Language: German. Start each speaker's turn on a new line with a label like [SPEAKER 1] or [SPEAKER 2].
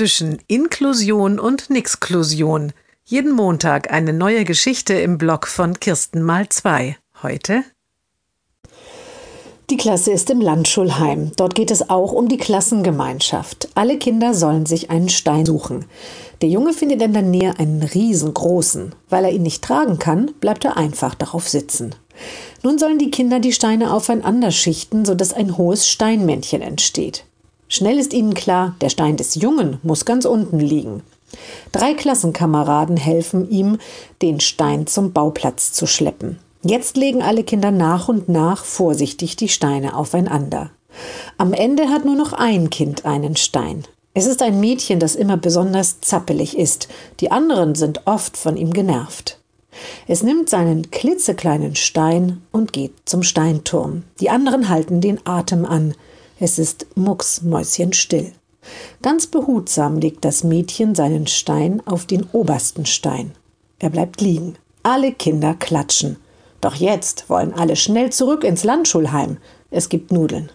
[SPEAKER 1] zwischen Inklusion und Nixklusion. Jeden Montag eine neue Geschichte im Blog von Kirsten mal zwei. Heute
[SPEAKER 2] die Klasse ist im Landschulheim. Dort geht es auch um die Klassengemeinschaft. Alle Kinder sollen sich einen Stein suchen. Der Junge findet in der Nähe einen riesengroßen. Weil er ihn nicht tragen kann, bleibt er einfach darauf sitzen. Nun sollen die Kinder die Steine aufeinander schichten, sodass ein hohes Steinmännchen entsteht. Schnell ist ihnen klar, der Stein des Jungen muss ganz unten liegen. Drei Klassenkameraden helfen ihm, den Stein zum Bauplatz zu schleppen. Jetzt legen alle Kinder nach und nach vorsichtig die Steine aufeinander. Am Ende hat nur noch ein Kind einen Stein. Es ist ein Mädchen, das immer besonders zappelig ist. Die anderen sind oft von ihm genervt. Es nimmt seinen klitzekleinen Stein und geht zum Steinturm. Die anderen halten den Atem an. Es ist mucksmäuschenstill. Ganz behutsam legt das Mädchen seinen Stein auf den obersten Stein. Er bleibt liegen. Alle Kinder klatschen. Doch jetzt wollen alle schnell zurück ins Landschulheim. Es gibt Nudeln.